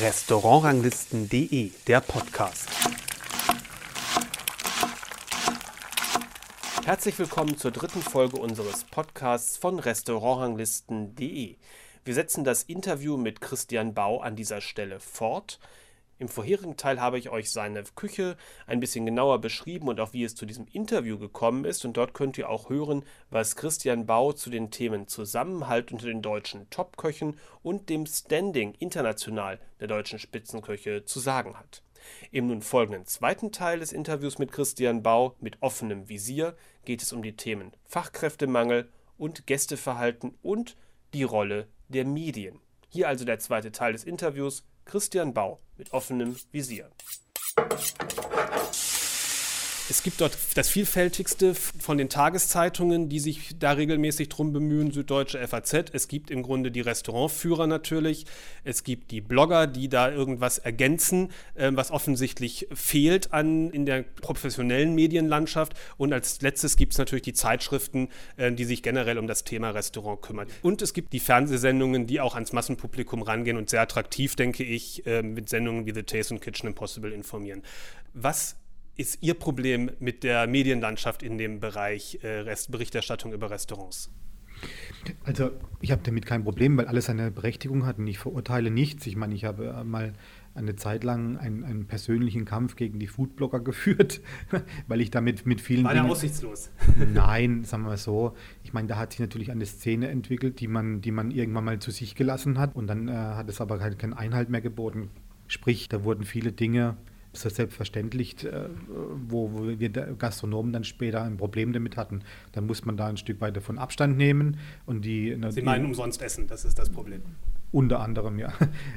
Restaurantranglisten.de, der Podcast. Herzlich willkommen zur dritten Folge unseres Podcasts von Restaurantranglisten.de. Wir setzen das Interview mit Christian Bau an dieser Stelle fort. Im vorherigen Teil habe ich euch seine Küche ein bisschen genauer beschrieben und auch wie es zu diesem Interview gekommen ist. Und dort könnt ihr auch hören, was Christian Bau zu den Themen Zusammenhalt unter den deutschen Topköchen und dem Standing international der deutschen Spitzenköche zu sagen hat. Im nun folgenden zweiten Teil des Interviews mit Christian Bau mit offenem Visier geht es um die Themen Fachkräftemangel und Gästeverhalten und die Rolle der Medien. Hier also der zweite Teil des Interviews. Christian Bau mit offenem Visier. Es gibt dort das vielfältigste von den Tageszeitungen, die sich da regelmäßig drum bemühen, Süddeutsche FAZ. Es gibt im Grunde die Restaurantführer natürlich. Es gibt die Blogger, die da irgendwas ergänzen, äh, was offensichtlich fehlt an, in der professionellen Medienlandschaft. Und als letztes gibt es natürlich die Zeitschriften, äh, die sich generell um das Thema Restaurant kümmern. Und es gibt die Fernsehsendungen, die auch ans Massenpublikum rangehen und sehr attraktiv, denke ich, äh, mit Sendungen wie The Taste und Kitchen Impossible informieren. Was ist Ihr Problem mit der Medienlandschaft in dem Bereich äh, Berichterstattung über Restaurants? Also ich habe damit kein Problem, weil alles eine Berechtigung hat und ich verurteile nichts. Ich meine, ich habe äh, mal eine Zeit lang einen, einen persönlichen Kampf gegen die Foodblogger geführt, weil ich damit mit vielen. War der aussichtslos? Nein, sagen wir mal so. Ich meine, da hat sich natürlich eine Szene entwickelt, die man, die man irgendwann mal zu sich gelassen hat und dann äh, hat es aber halt keinen Einhalt mehr geboten. Sprich, da wurden viele Dinge so selbstverständlich, äh, wo, wo wir Gastronomen dann später ein Problem damit hatten. Dann muss man da ein Stück weit davon Abstand nehmen. Und die, Sie meinen umsonst essen, das ist das Problem. Unter anderem, ja.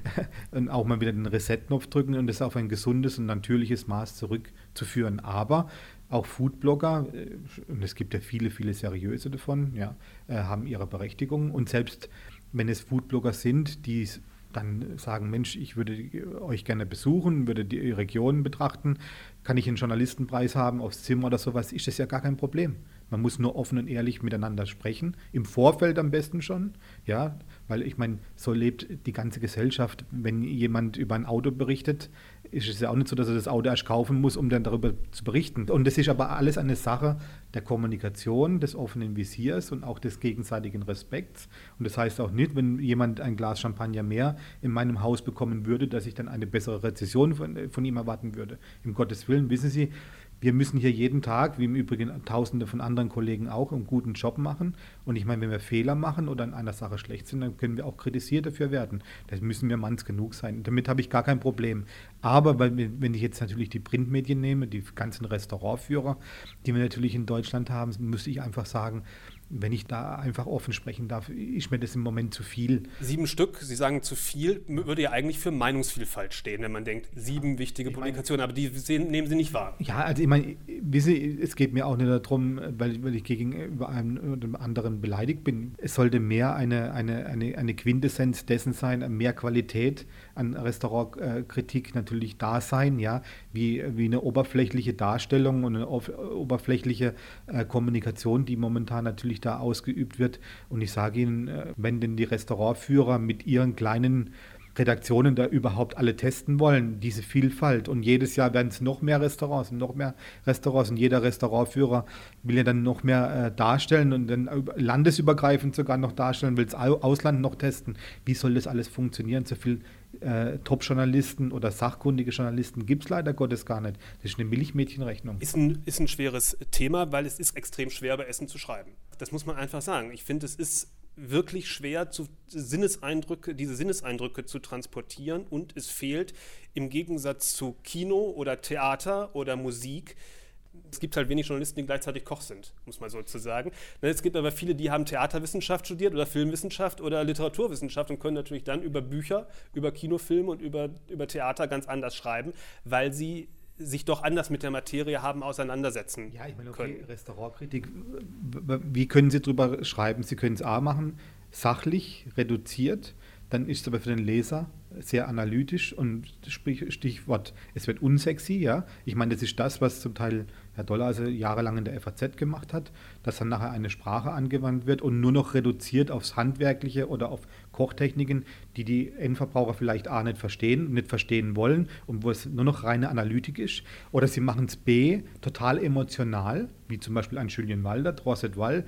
und auch mal wieder den Reset-Knopf drücken und das auf ein gesundes und natürliches Maß zurückzuführen. Aber auch Foodblogger, äh, und es gibt ja viele, viele seriöse davon, ja, äh, haben ihre Berechtigung. Und selbst wenn es Foodblogger sind, die dann sagen, Mensch, ich würde euch gerne besuchen, würde die Region betrachten, kann ich einen Journalistenpreis haben aufs Zimmer oder sowas, ist das ja gar kein Problem. Man muss nur offen und ehrlich miteinander sprechen, im Vorfeld am besten schon, ja, weil ich meine, so lebt die ganze Gesellschaft. Wenn jemand über ein Auto berichtet, ist es ja auch nicht so, dass er das Auto erst kaufen muss, um dann darüber zu berichten. Und das ist aber alles eine Sache der Kommunikation, des offenen Visiers und auch des gegenseitigen Respekts. Und das heißt auch nicht, wenn jemand ein Glas Champagner mehr in meinem Haus bekommen würde, dass ich dann eine bessere Rezession von, von ihm erwarten würde. Im Gottes Willen, wissen Sie, wir müssen hier jeden Tag, wie im Übrigen Tausende von anderen Kollegen auch, einen guten Job machen. Und ich meine, wenn wir Fehler machen oder in einer Sache schlecht sind, dann können wir auch kritisiert dafür werden. Das müssen wir manns genug sein. Damit habe ich gar kein Problem. Aber wenn ich jetzt natürlich die Printmedien nehme, die ganzen Restaurantführer, die wir natürlich in Deutschland haben, müsste ich einfach sagen, wenn ich da einfach offen sprechen darf, ist mir das im Moment zu viel. Sieben Stück, Sie sagen zu viel, würde ja eigentlich für Meinungsvielfalt stehen, wenn man denkt, sieben wichtige ich Publikationen, aber die sehen, nehmen Sie nicht wahr. Ja, also ich meine, wissen Sie, es geht mir auch nicht darum, weil, weil ich gegenüber einem oder anderen beleidigt bin. Es sollte mehr eine, eine, eine, eine Quintessenz dessen sein, mehr Qualität an Restaurantkritik natürlich da sein, ja, wie, wie eine oberflächliche Darstellung und eine oberflächliche äh, Kommunikation, die momentan natürlich da ausgeübt wird. Und ich sage Ihnen, äh, wenn denn die Restaurantführer mit ihren kleinen Redaktionen da überhaupt alle testen wollen, diese Vielfalt. Und jedes Jahr werden es noch mehr Restaurants und noch mehr Restaurants und jeder Restaurantführer will ja dann noch mehr äh, darstellen und dann landesübergreifend sogar noch darstellen, will das Ausland noch testen. Wie soll das alles funktionieren? So viel äh, Top-Journalisten oder sachkundige Journalisten gibt es leider Gottes gar nicht. Das ist eine Milchmädchenrechnung. Ist ein, ist ein schweres Thema, weil es ist extrem schwer, über Essen zu schreiben. Das muss man einfach sagen. Ich finde, es ist wirklich schwer, zu Sinneseindrücke, diese Sinneseindrücke zu transportieren und es fehlt im Gegensatz zu Kino oder Theater oder Musik es gibt halt wenig Journalisten, die gleichzeitig Koch sind, muss man sozusagen. Ne, es gibt aber viele, die haben Theaterwissenschaft studiert oder Filmwissenschaft oder Literaturwissenschaft und können natürlich dann über Bücher, über Kinofilme und über, über Theater ganz anders schreiben, weil sie sich doch anders mit der Materie haben auseinandersetzen Ja, ich meine, okay, können. Restaurantkritik, wie können Sie darüber schreiben? Sie können es A machen, sachlich, reduziert, dann ist es aber für den Leser sehr analytisch und Stichwort, es wird unsexy, ja. Ich meine, das ist das, was zum Teil Herr Doller also jahrelang in der FAZ gemacht hat, dass dann nachher eine Sprache angewandt wird und nur noch reduziert aufs Handwerkliche oder auf Kochtechniken, die die Endverbraucher vielleicht A nicht verstehen, nicht verstehen wollen und wo es nur noch reine Analytik ist. Oder sie machen es B total emotional, wie zum Beispiel ein Julien Walder, Drosset Wall,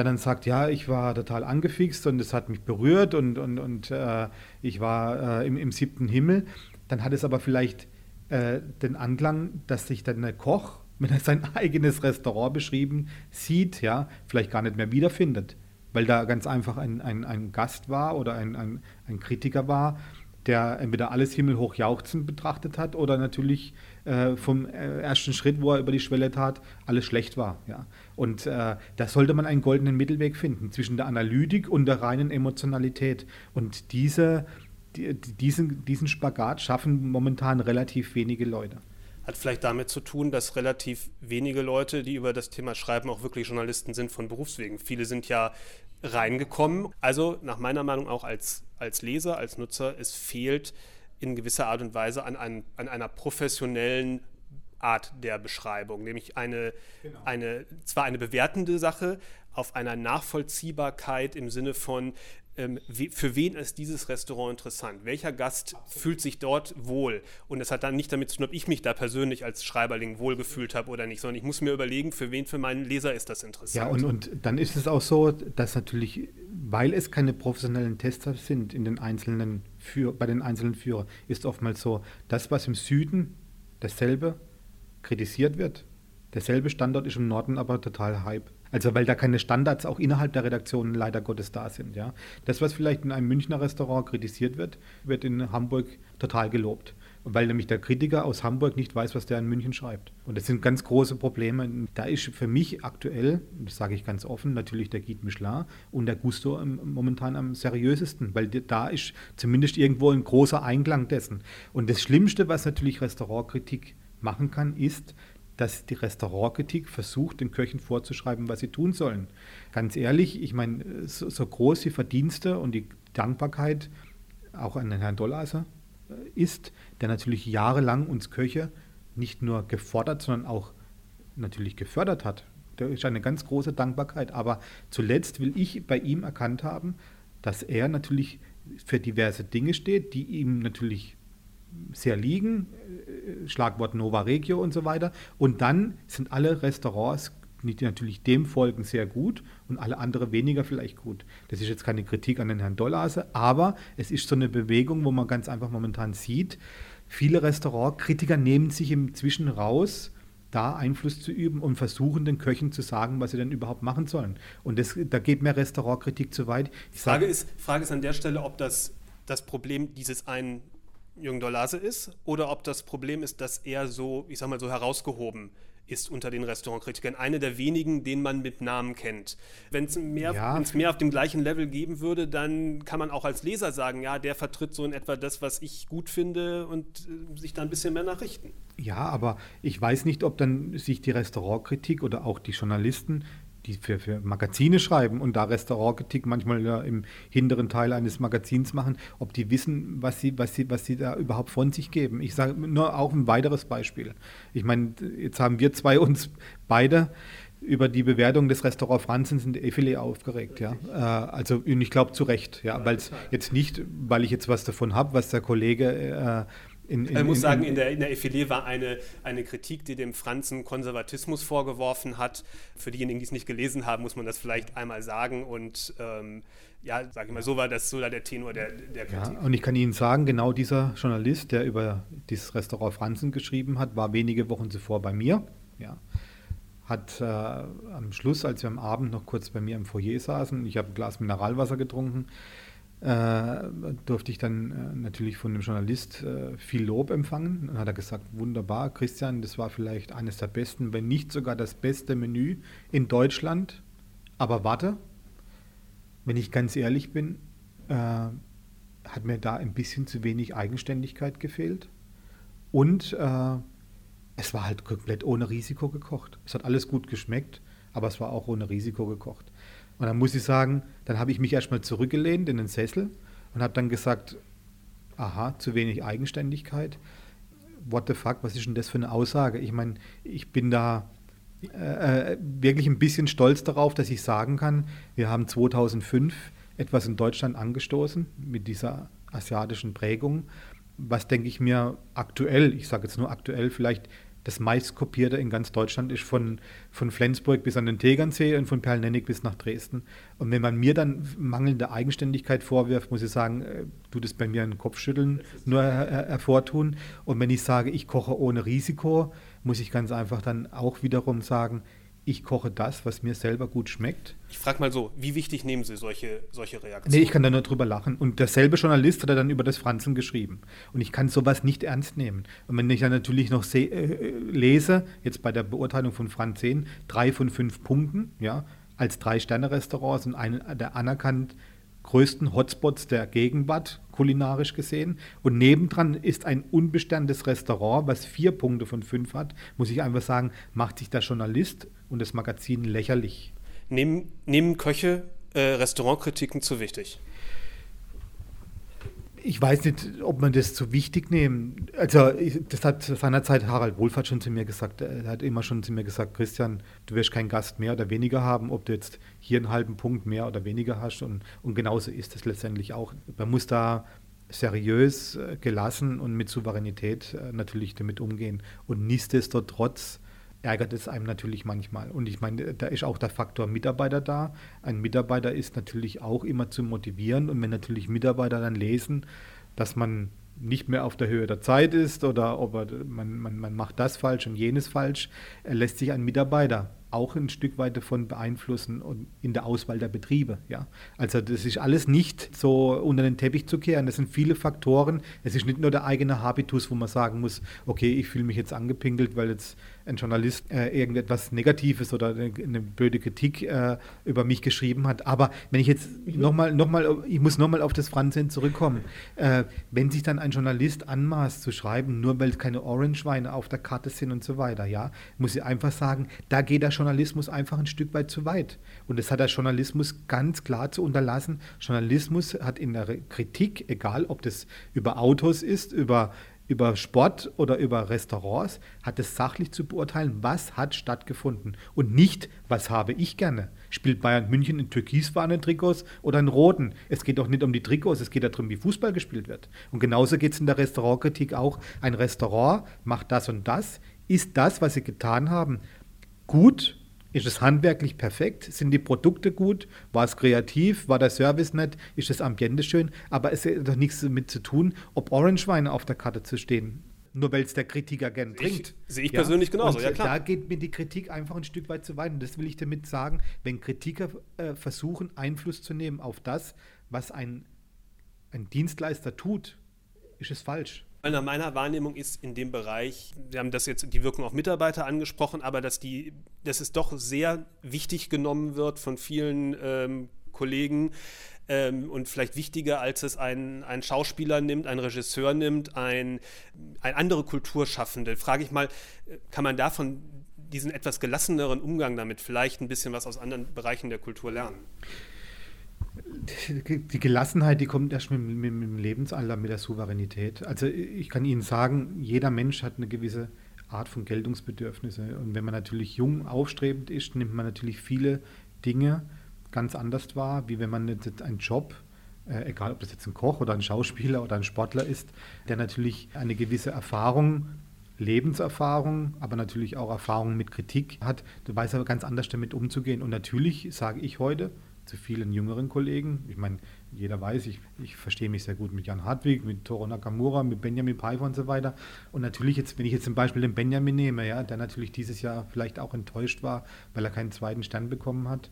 der dann sagt, ja, ich war total angefixt und es hat mich berührt und, und, und äh, ich war äh, im, im siebten Himmel. Dann hat es aber vielleicht äh, den Anklang, dass sich dann der Koch wenn er sein eigenes Restaurant beschrieben sieht, ja, vielleicht gar nicht mehr wiederfindet, weil da ganz einfach ein, ein, ein Gast war oder ein, ein, ein Kritiker war, der entweder alles himmelhoch jauchzend betrachtet hat oder natürlich äh, vom äh, ersten Schritt, wo er über die Schwelle tat, alles schlecht war. Ja. Und äh, da sollte man einen goldenen Mittelweg finden zwischen der Analytik und der reinen Emotionalität. Und diese, die, diesen, diesen Spagat schaffen momentan relativ wenige Leute. Hat vielleicht damit zu tun, dass relativ wenige Leute, die über das Thema schreiben, auch wirklich Journalisten sind von Berufswegen. Viele sind ja reingekommen. Also nach meiner Meinung auch als, als Leser, als Nutzer, es fehlt in gewisser Art und Weise an, ein, an einer professionellen Art der Beschreibung, nämlich eine, genau. eine zwar eine bewertende Sache, auf einer Nachvollziehbarkeit im Sinne von, ähm, für wen ist dieses Restaurant interessant? Welcher Gast fühlt sich dort wohl? Und es hat dann nicht damit zu tun, ob ich mich da persönlich als Schreiberling wohlgefühlt habe oder nicht, sondern ich muss mir überlegen, für wen für meinen Leser ist das interessant. Ja, und, und dann ist es auch so, dass natürlich, weil es keine professionellen Tester sind in den einzelnen Führ bei den einzelnen Führern, ist oftmals so, das, was im Süden dasselbe kritisiert wird, derselbe Standort ist im Norden aber total Hype. Also weil da keine Standards auch innerhalb der Redaktionen leider Gottes da sind. Ja. Das, was vielleicht in einem Münchner Restaurant kritisiert wird, wird in Hamburg total gelobt. Weil nämlich der Kritiker aus Hamburg nicht weiß, was der in München schreibt. Und das sind ganz große Probleme. Da ist für mich aktuell, das sage ich ganz offen, natürlich der Guide Michelin und der Gusto momentan am seriösesten, weil da ist zumindest irgendwo ein großer Einklang dessen. Und das Schlimmste, was natürlich Restaurantkritik machen kann, ist, dass die Restaurantkritik versucht, den Köchen vorzuschreiben, was sie tun sollen. Ganz ehrlich, ich meine, so, so groß die Verdienste und die Dankbarkeit auch an den Herrn Dollaser äh, ist, der natürlich jahrelang uns Köche nicht nur gefordert, sondern auch natürlich gefördert hat. Da ist eine ganz große Dankbarkeit. Aber zuletzt will ich bei ihm erkannt haben, dass er natürlich für diverse Dinge steht, die ihm natürlich sehr liegen, äh, Schlagwort Nova Regio und so weiter. Und dann sind alle Restaurants, die natürlich dem folgen, sehr gut und alle andere weniger vielleicht gut. Das ist jetzt keine Kritik an den Herrn Dollase, aber es ist so eine Bewegung, wo man ganz einfach momentan sieht, viele Restaurantkritiker nehmen sich inzwischen raus, da Einfluss zu üben und versuchen den Köchen zu sagen, was sie denn überhaupt machen sollen. Und das, da geht mir Restaurantkritik zu weit. Die Frage, ist, Frage ist an der Stelle, ob das das Problem dieses einen Jürgen Dolase ist oder ob das Problem ist, dass er so, ich sag mal, so herausgehoben ist unter den Restaurantkritikern. Eine der wenigen, den man mit Namen kennt. Wenn es mehr, ja. mehr auf dem gleichen Level geben würde, dann kann man auch als Leser sagen, ja, der vertritt so in etwa das, was ich gut finde und äh, sich da ein bisschen mehr nachrichten. Ja, aber ich weiß nicht, ob dann sich die Restaurantkritik oder auch die Journalisten die für, für Magazine schreiben und da Restaurantkritik manchmal ja im hinteren Teil eines Magazins machen, ob die wissen, was sie, was sie, was sie da überhaupt von sich geben. Ich sage nur auch ein weiteres Beispiel. Ich meine, jetzt haben wir zwei uns beide über die Bewertung des Restaurant Franzens in der Effilet aufgeregt, ja. Äh, also ich glaube zu Recht, ja, weil es jetzt nicht, weil ich jetzt was davon habe, was der Kollege äh, in, in, ich muss sagen, in der, in der Effilé war eine, eine Kritik, die dem Franzen Konservatismus vorgeworfen hat. Für diejenigen, die es nicht gelesen haben, muss man das vielleicht einmal sagen. Und ähm, ja, sage ich mal, so war das so war der Tenor der, der Kritik. Ja, und ich kann Ihnen sagen, genau dieser Journalist, der über dieses Restaurant Franzen geschrieben hat, war wenige Wochen zuvor bei mir. Ja hat äh, am Schluss, als wir am Abend noch kurz bei mir im Foyer saßen, ich habe ein Glas Mineralwasser getrunken, äh, durfte ich dann äh, natürlich von dem Journalist äh, viel Lob empfangen. Dann hat er gesagt, wunderbar, Christian, das war vielleicht eines der besten, wenn nicht sogar das beste Menü in Deutschland. Aber warte, wenn ich ganz ehrlich bin, hat mir da ein bisschen zu wenig Eigenständigkeit gefehlt. Und es war halt komplett ohne Risiko gekocht. Es hat alles gut geschmeckt, aber es war auch ohne Risiko gekocht. Und dann muss ich sagen, dann habe ich mich erstmal zurückgelehnt in den Sessel und habe dann gesagt, aha, zu wenig Eigenständigkeit. What the fuck, was ist denn das für eine Aussage? Ich meine, ich bin da äh, wirklich ein bisschen stolz darauf, dass ich sagen kann, wir haben 2005 etwas in Deutschland angestoßen mit dieser asiatischen Prägung, was denke ich mir aktuell, ich sage jetzt nur aktuell, vielleicht das meistkopierte in ganz Deutschland ist von, von Flensburg bis an den Tegernsee und von Perlnennig bis nach Dresden. Und wenn man mir dann mangelnde Eigenständigkeit vorwirft, muss ich sagen, äh, tut es bei mir ein Kopfschütteln nur her hervortun. Und wenn ich sage, ich koche ohne Risiko, muss ich ganz einfach dann auch wiederum sagen, ich koche das, was mir selber gut schmeckt. Ich frage mal so, wie wichtig nehmen Sie solche, solche Reaktionen? Nee, ich kann da nur drüber lachen. Und derselbe Journalist hat er dann über das Franzen geschrieben. Und ich kann sowas nicht ernst nehmen. Und wenn ich dann natürlich noch äh, lese, jetzt bei der Beurteilung von Franzen, drei von fünf Punkten, ja, als Drei-Sterne-Restaurants und einer der anerkannt größten Hotspots der Gegenwart, kulinarisch gesehen. Und nebendran ist ein unbesterntes Restaurant, was vier Punkte von fünf hat, muss ich einfach sagen, macht sich der Journalist und das Magazin lächerlich. Nehmen, nehmen Köche äh, Restaurantkritiken zu wichtig? Ich weiß nicht, ob man das zu wichtig nehmen. Also, das hat seinerzeit Harald Wohlfahrt schon zu mir gesagt. Er hat immer schon zu mir gesagt: Christian, du wirst keinen Gast mehr oder weniger haben, ob du jetzt hier einen halben Punkt mehr oder weniger hast. Und, und genauso ist es letztendlich auch. Man muss da seriös, äh, gelassen und mit Souveränität äh, natürlich damit umgehen. Und nichtsdestotrotz ärgert es einem natürlich manchmal. Und ich meine, da ist auch der Faktor Mitarbeiter da. Ein Mitarbeiter ist natürlich auch immer zu motivieren. Und wenn natürlich Mitarbeiter dann lesen, dass man nicht mehr auf der Höhe der Zeit ist oder ob er, man, man, man macht das falsch und jenes falsch, lässt sich ein Mitarbeiter auch ein Stück weit davon beeinflussen und in der Auswahl der Betriebe. Ja? Also das ist alles nicht so unter den Teppich zu kehren. Das sind viele Faktoren. Es ist nicht nur der eigene Habitus, wo man sagen muss, okay, ich fühle mich jetzt angepinkelt, weil jetzt ein Journalist äh, irgendetwas Negatives oder eine, eine blöde Kritik äh, über mich geschrieben hat. Aber wenn ich jetzt nochmal, noch mal, ich muss nochmal auf das Franzen zurückkommen. Äh, wenn sich dann ein Journalist anmaßt zu schreiben, nur weil keine Orange-Weine auf der Karte sind und so weiter, ja, muss ich einfach sagen, da geht der Journalismus einfach ein Stück weit zu weit. Und das hat der Journalismus ganz klar zu unterlassen. Journalismus hat in der Kritik, egal ob das über Autos ist, über über Sport oder über Restaurants, hat es sachlich zu beurteilen, was hat stattgefunden und nicht, was habe ich gerne. Spielt Bayern München in türkisfarbenen Trikots oder in roten? Es geht doch nicht um die Trikots, es geht darum, wie Fußball gespielt wird. Und genauso geht es in der Restaurantkritik auch. Ein Restaurant macht das und das. Ist das, was sie getan haben, gut ist es handwerklich perfekt? Sind die Produkte gut? War es kreativ? War der Service nett? Ist das Ambiente schön? Aber es hat doch nichts damit zu tun, ob Orange-Weine auf der Karte zu stehen. Nur weil es der Kritiker gern trinkt. Sehe ich ja? persönlich genauso, Und ja klar. Da geht mir die Kritik einfach ein Stück weit zu weit. Und das will ich damit sagen, wenn Kritiker äh, versuchen, Einfluss zu nehmen auf das, was ein, ein Dienstleister tut, ist es falsch. Nach meiner Wahrnehmung ist in dem Bereich, wir haben das jetzt die Wirkung auf Mitarbeiter angesprochen, aber dass, die, dass es doch sehr wichtig genommen wird von vielen ähm, Kollegen ähm, und vielleicht wichtiger, als es ein, ein Schauspieler nimmt, ein Regisseur nimmt, ein, ein andere Kulturschaffende. Frage ich mal, kann man davon diesen etwas gelasseneren Umgang damit vielleicht ein bisschen was aus anderen Bereichen der Kultur lernen? Die Gelassenheit, die kommt erst mit, mit, mit, dem Lebensalter, mit der Souveränität. Also ich kann Ihnen sagen, jeder Mensch hat eine gewisse Art von Geltungsbedürfnisse. Und wenn man natürlich jung aufstrebend ist, nimmt man natürlich viele Dinge ganz anders wahr, wie wenn man jetzt einen Job, äh, egal ob das jetzt ein Koch oder ein Schauspieler oder ein Sportler ist, der natürlich eine gewisse Erfahrung Lebenserfahrung, aber natürlich auch Erfahrung mit Kritik hat, du weißt aber ganz anders damit umzugehen. Und natürlich sage ich heute, zu vielen jüngeren Kollegen. Ich meine, jeder weiß, ich, ich verstehe mich sehr gut mit Jan Hartwig, mit Toro Nakamura, mit Benjamin Pfeiffer und so weiter. Und natürlich, jetzt, wenn ich jetzt zum Beispiel den Benjamin nehme, ja, der natürlich dieses Jahr vielleicht auch enttäuscht war, weil er keinen zweiten Stern bekommen hat,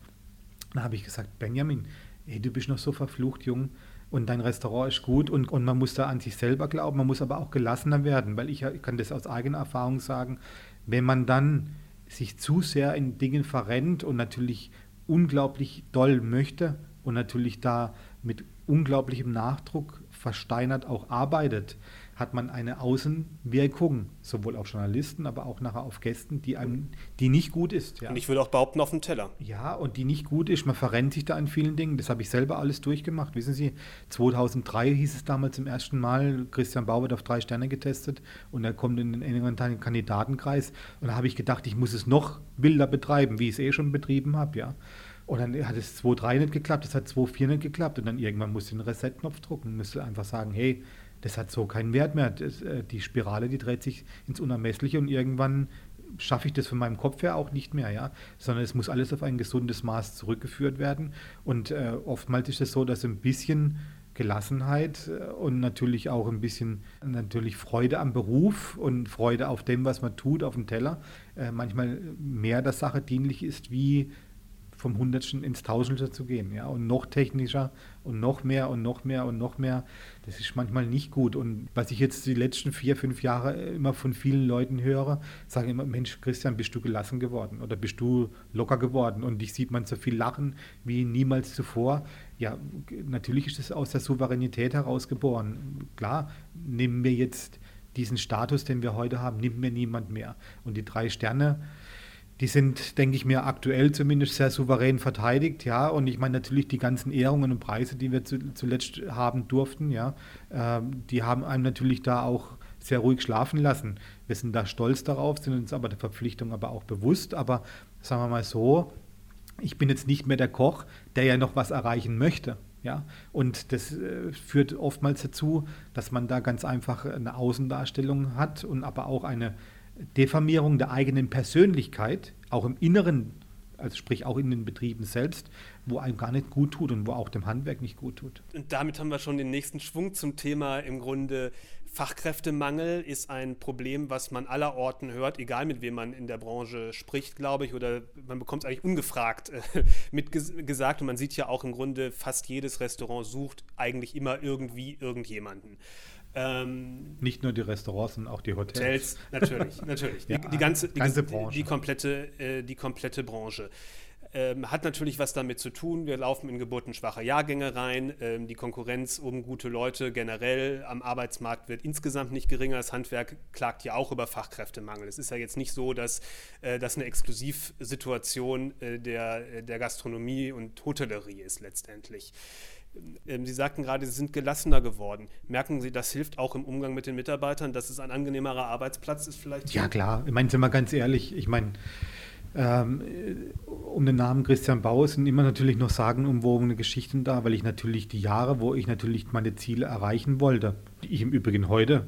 dann habe ich gesagt, Benjamin, ey, du bist noch so verflucht jung und dein Restaurant ist gut und, und man muss da an sich selber glauben, man muss aber auch gelassener werden, weil ich, ich kann das aus eigener Erfahrung sagen, wenn man dann sich zu sehr in Dingen verrennt und natürlich unglaublich doll möchte und natürlich da mit unglaublichem Nachdruck versteinert auch arbeitet, hat man eine Außenwirkung, sowohl auf Journalisten, aber auch nachher auf Gästen, die einem, die nicht gut ist. Ja. Und ich würde auch behaupten, auf dem Teller. Ja, und die nicht gut ist. Man verrennt sich da an vielen Dingen. Das habe ich selber alles durchgemacht. Wissen Sie, 2003 hieß es damals zum ersten Mal, Christian Bau wird auf drei Sterne getestet und er kommt in den engeren Kandidatenkreis. Und da habe ich gedacht, ich muss es noch wilder betreiben, wie ich es eh schon betrieben habe, ja. Und dann hat es 2.3 nicht geklappt, es hat 2.4 nicht geklappt und dann irgendwann musste ich den Reset-Knopf drucken, musste einfach sagen, hey, das hat so keinen Wert mehr. Das, äh, die Spirale, die dreht sich ins Unermessliche und irgendwann schaffe ich das von meinem Kopf her auch nicht mehr, ja, sondern es muss alles auf ein gesundes Maß zurückgeführt werden. Und äh, oftmals ist es so, dass ein bisschen Gelassenheit äh, und natürlich auch ein bisschen natürlich Freude am Beruf und Freude auf dem, was man tut, auf dem Teller, äh, manchmal mehr der Sache dienlich ist, wie vom Hundertsten ins Tausendste zu gehen. Ja? Und noch technischer und noch mehr und noch mehr und noch mehr. Das ist manchmal nicht gut. Und was ich jetzt die letzten vier, fünf Jahre immer von vielen Leuten höre, sagen immer, Mensch, Christian, bist du gelassen geworden oder bist du locker geworden? Und dich sieht man so viel lachen wie niemals zuvor. Ja, natürlich ist es aus der Souveränität herausgeboren. Klar, nehmen wir jetzt diesen Status, den wir heute haben, nimmt mir niemand mehr. Und die drei Sterne, die sind, denke ich mir, aktuell zumindest sehr souverän verteidigt, ja. Und ich meine natürlich die ganzen Ehrungen und Preise, die wir zu, zuletzt haben durften, ja, äh, die haben einem natürlich da auch sehr ruhig schlafen lassen. Wir sind da stolz darauf, sind uns aber der Verpflichtung aber auch bewusst. Aber sagen wir mal so, ich bin jetzt nicht mehr der Koch, der ja noch was erreichen möchte. Ja, und das äh, führt oftmals dazu, dass man da ganz einfach eine Außendarstellung hat und aber auch eine Diffamierung der eigenen Persönlichkeit, auch im Inneren, also sprich auch in den Betrieben selbst, wo einem gar nicht gut tut und wo auch dem Handwerk nicht gut tut. Und damit haben wir schon den nächsten Schwung zum Thema im Grunde Fachkräftemangel ist ein Problem, was man aller Orten hört, egal mit wem man in der Branche spricht, glaube ich, oder man bekommt es eigentlich ungefragt äh, mitgesagt und man sieht ja auch im Grunde, fast jedes Restaurant sucht eigentlich immer irgendwie irgendjemanden. Ähm, Nicht nur die Restaurants, sondern auch die Hotels. Hotels natürlich, natürlich. ja, die, die, ganze, die, ganze Branche. Die, komplette, äh, die komplette Branche. Ähm, hat natürlich was damit zu tun. Wir laufen in geburtenschwache Jahrgänge rein. Ähm, die Konkurrenz um gute Leute generell am Arbeitsmarkt wird insgesamt nicht geringer. Das Handwerk klagt ja auch über Fachkräftemangel. Es ist ja jetzt nicht so, dass äh, das eine Exklusivsituation äh, der, der Gastronomie und Hotellerie ist letztendlich. Ähm, Sie sagten gerade, Sie sind gelassener geworden. Merken Sie, das hilft auch im Umgang mit den Mitarbeitern, dass es ein angenehmerer Arbeitsplatz ist vielleicht? Ja, klar. Ich meine, sind wir ganz ehrlich, ich meine, ähm, um den Namen Christian Bauer sind immer natürlich noch sagenumwogene Geschichten da, weil ich natürlich die Jahre, wo ich natürlich meine Ziele erreichen wollte, die ich im Übrigen heute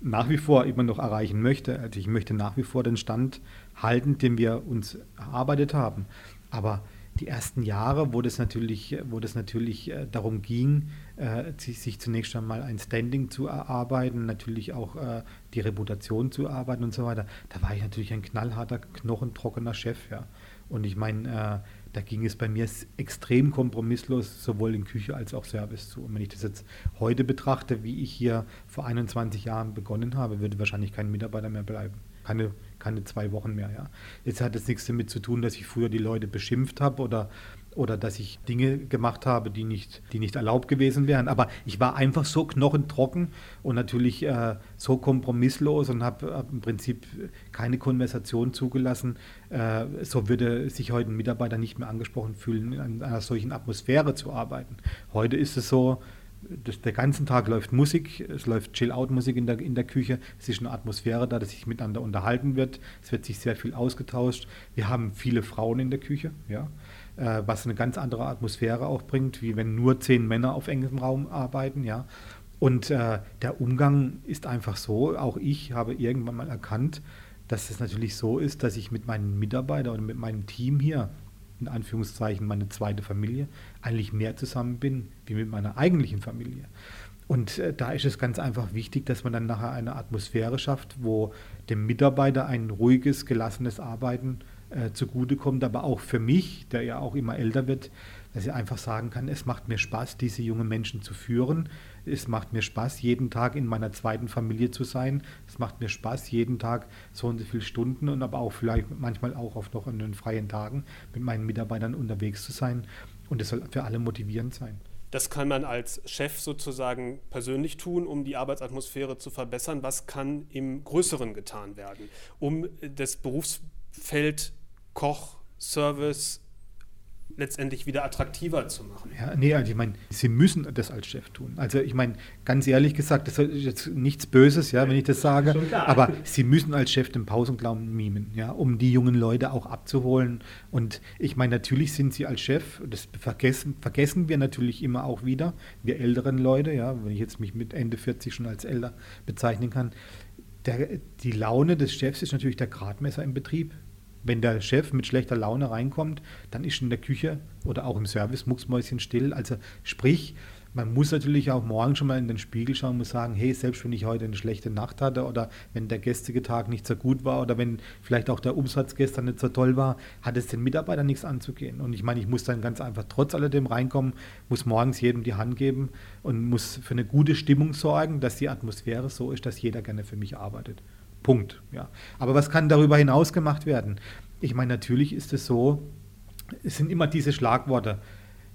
nach wie vor immer noch erreichen möchte. Also ich möchte nach wie vor den Stand halten, den wir uns erarbeitet haben. Aber die ersten Jahre, wo das natürlich, wo das natürlich äh, darum ging, äh, sich, zunächst einmal ein Standing zu erarbeiten, natürlich auch äh, die Reputation zu erarbeiten und so weiter, da war ich natürlich ein knallharter, knochentrockener Chef, ja. Und ich meine, da ging es bei mir extrem kompromisslos, sowohl in Küche als auch Service zu. Und wenn ich das jetzt heute betrachte, wie ich hier vor 21 Jahren begonnen habe, würde wahrscheinlich kein Mitarbeiter mehr bleiben. Keine keine zwei Wochen mehr. Ja. Jetzt hat es nichts damit zu tun, dass ich früher die Leute beschimpft habe oder, oder dass ich Dinge gemacht habe, die nicht, die nicht erlaubt gewesen wären. Aber ich war einfach so knochentrocken und natürlich äh, so kompromisslos und habe hab im Prinzip keine Konversation zugelassen. Äh, so würde sich heute ein Mitarbeiter nicht mehr angesprochen fühlen, in einer solchen Atmosphäre zu arbeiten. Heute ist es so, das, der ganzen Tag läuft Musik, es läuft Chill-Out-Musik in der, in der Küche, es ist eine Atmosphäre da, dass sich miteinander unterhalten wird, es wird sich sehr viel ausgetauscht. Wir haben viele Frauen in der Küche, ja, äh, was eine ganz andere Atmosphäre auch bringt, wie wenn nur zehn Männer auf engem Raum arbeiten, ja. Und äh, der Umgang ist einfach so, auch ich habe irgendwann mal erkannt, dass es natürlich so ist, dass ich mit meinen Mitarbeitern oder mit meinem Team hier in Anführungszeichen meine zweite Familie, eigentlich mehr zusammen bin wie mit meiner eigentlichen Familie. Und äh, da ist es ganz einfach wichtig, dass man dann nachher eine Atmosphäre schafft, wo dem Mitarbeiter ein ruhiges, gelassenes Arbeiten äh, zugutekommt, aber auch für mich, der ja auch immer älter wird, dass ich einfach sagen kann, es macht mir Spaß, diese jungen Menschen zu führen. Es macht mir Spaß, jeden Tag in meiner zweiten Familie zu sein. Es macht mir Spaß, jeden Tag so und so viele Stunden und aber auch vielleicht manchmal auch auf noch an den freien Tagen mit meinen Mitarbeitern unterwegs zu sein. Und es soll für alle motivierend sein. Das kann man als Chef sozusagen persönlich tun, um die Arbeitsatmosphäre zu verbessern. Was kann im Größeren getan werden, um das Berufsfeld Koch, Service, letztendlich wieder attraktiver zu machen. Ja, nee, also ich meine, sie müssen das als Chef tun. Also ich meine, ganz ehrlich gesagt, das ist jetzt nichts Böses, ja, wenn ich das sage, aber sie müssen als Chef den Pausenclown mimen, ja, um die jungen Leute auch abzuholen. Und ich meine, natürlich sind sie als Chef, das vergessen, vergessen wir natürlich immer auch wieder, wir älteren Leute, ja, wenn ich jetzt mich mit Ende 40 schon als älter bezeichnen kann, der, die Laune des Chefs ist natürlich der Gradmesser im Betrieb wenn der Chef mit schlechter Laune reinkommt, dann ist in der Küche oder auch im Service mucksmäuschen still. Also sprich, man muss natürlich auch morgen schon mal in den Spiegel schauen und muss sagen, hey, selbst wenn ich heute eine schlechte Nacht hatte oder wenn der gestrige Tag nicht so gut war oder wenn vielleicht auch der Umsatz gestern nicht so toll war, hat es den Mitarbeitern nichts anzugehen. Und ich meine, ich muss dann ganz einfach trotz alledem reinkommen, muss morgens jedem die Hand geben und muss für eine gute Stimmung sorgen, dass die Atmosphäre so ist, dass jeder gerne für mich arbeitet. Punkt. Ja. Aber was kann darüber hinaus gemacht werden? Ich meine, natürlich ist es so, es sind immer diese Schlagworte.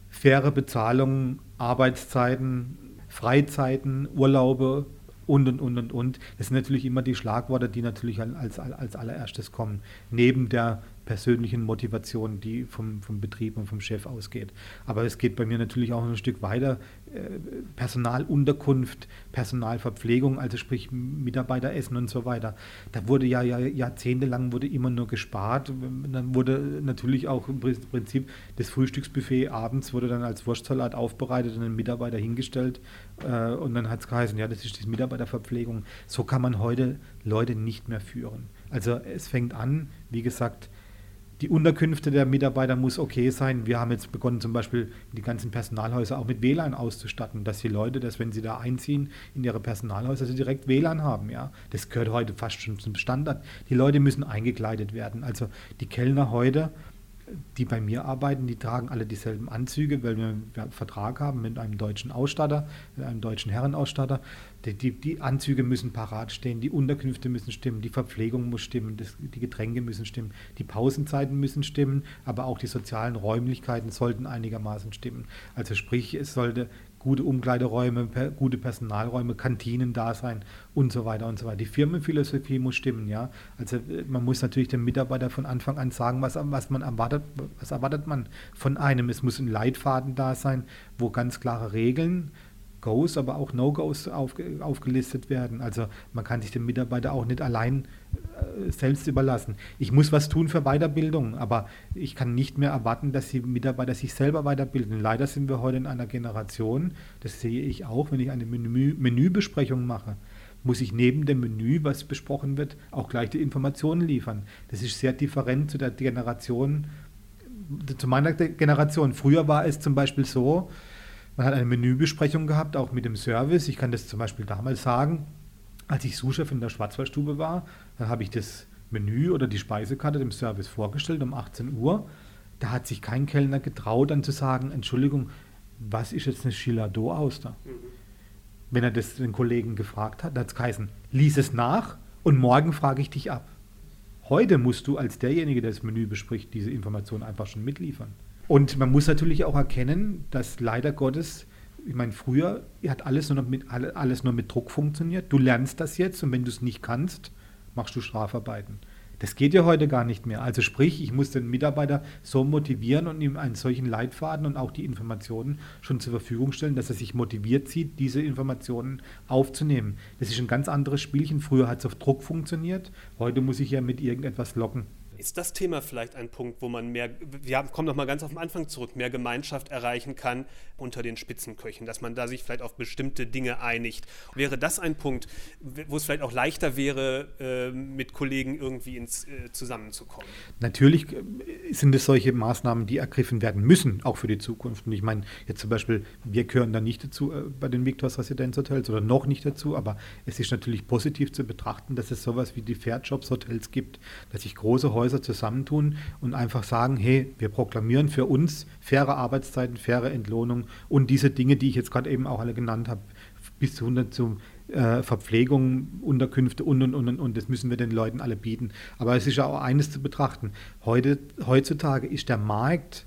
Faire Bezahlung, Arbeitszeiten, Freizeiten, Urlaube und, und, und, und, und. Das sind natürlich immer die Schlagworte, die natürlich als, als allererstes kommen. Neben der persönlichen Motivation, die vom, vom Betrieb und vom Chef ausgeht. Aber es geht bei mir natürlich auch ein Stück weiter. Äh, Personalunterkunft, Personalverpflegung, also sprich Mitarbeiteressen und so weiter. Da wurde ja, ja jahrzehntelang wurde immer nur gespart. Dann wurde natürlich auch im Prinzip das Frühstücksbuffet abends wurde dann als Wurstsalat aufbereitet und ein Mitarbeiter hingestellt. Äh, und dann hat es geheißen, ja, das ist die Mitarbeiterverpflegung. So kann man heute Leute nicht mehr führen. Also es fängt an, wie gesagt, die Unterkünfte der Mitarbeiter muss okay sein. Wir haben jetzt begonnen, zum Beispiel die ganzen Personalhäuser auch mit WLAN auszustatten, dass die Leute, dass wenn sie da einziehen in ihre Personalhäuser, sie direkt WLAN haben. Ja, das gehört heute fast schon zum Standard. Die Leute müssen eingekleidet werden. Also die Kellner heute die bei mir arbeiten, die tragen alle dieselben Anzüge, weil wir einen Vertrag haben mit einem deutschen Ausstatter, einem deutschen Herrenausstatter. Die, die, die Anzüge müssen parat stehen, die Unterkünfte müssen stimmen, die Verpflegung muss stimmen, das, die Getränke müssen stimmen, die Pausenzeiten müssen stimmen, aber auch die sozialen Räumlichkeiten sollten einigermaßen stimmen. Also sprich, es sollte gute Umkleideräume, per, gute Personalräume, Kantinen da sein und so weiter und so weiter. Die Firmenphilosophie muss stimmen, ja. Also äh, man muss natürlich dem Mitarbeiter von Anfang an sagen, was, was man erwartet, was erwartet man von einem. Es muss ein Leitfaden da sein, wo ganz klare Regeln Goes, aber auch No-Gos auf, aufgelistet werden. Also man kann sich den Mitarbeiter auch nicht allein selbst überlassen. Ich muss was tun für Weiterbildung, aber ich kann nicht mehr erwarten, dass die Mitarbeiter sich selber weiterbilden. Leider sind wir heute in einer Generation, das sehe ich auch, wenn ich eine Menü Menübesprechung mache, muss ich neben dem Menü, was besprochen wird, auch gleich die Informationen liefern. Das ist sehr different zu der Generation, zu meiner Generation. Früher war es zum Beispiel so, man hat eine Menübesprechung gehabt, auch mit dem Service. Ich kann das zum Beispiel damals sagen, als ich Suchchef in der Schwarzwaldstube war, dann habe ich das Menü oder die Speisekarte dem Service vorgestellt um 18 Uhr. Da hat sich kein Kellner getraut, dann zu sagen, Entschuldigung, was ist jetzt eine Chilado-Auster? Mhm. Wenn er das den Kollegen gefragt hat, hat es geheißen, lies es nach und morgen frage ich dich ab. Heute musst du als derjenige, der das Menü bespricht, diese Information einfach schon mitliefern. Und man muss natürlich auch erkennen, dass leider Gottes, ich meine, früher hat alles nur, mit, alles nur mit Druck funktioniert. Du lernst das jetzt und wenn du es nicht kannst, machst du Strafarbeiten. Das geht ja heute gar nicht mehr. Also sprich, ich muss den Mitarbeiter so motivieren und ihm einen solchen Leitfaden und auch die Informationen schon zur Verfügung stellen, dass er sich motiviert sieht, diese Informationen aufzunehmen. Das ist ein ganz anderes Spielchen. Früher hat es auf Druck funktioniert. Heute muss ich ja mit irgendetwas locken. Ist das Thema vielleicht ein Punkt, wo man mehr, wir kommen noch mal ganz auf den Anfang zurück, mehr Gemeinschaft erreichen kann unter den Spitzenköchen, dass man da sich vielleicht auf bestimmte Dinge einigt? Wäre das ein Punkt, wo es vielleicht auch leichter wäre, äh, mit Kollegen irgendwie ins, äh, zusammenzukommen? Natürlich äh, sind es solche Maßnahmen, die ergriffen werden müssen, auch für die Zukunft. Und ich meine, jetzt zum Beispiel, wir gehören da nicht dazu bei den Victors Residenzhotels oder noch nicht dazu, aber es ist natürlich positiv zu betrachten, dass es sowas wie die Fairjobs Hotels gibt, dass sich große Häuser zusammentun und einfach sagen, hey, wir proklamieren für uns faire Arbeitszeiten, faire Entlohnung und diese Dinge, die ich jetzt gerade eben auch alle genannt habe, bis zu 100 zu äh, Verpflegung, Unterkünfte und, und, und, und. Das müssen wir den Leuten alle bieten. Aber es ist ja auch eines zu betrachten. Heute, heutzutage ist der Markt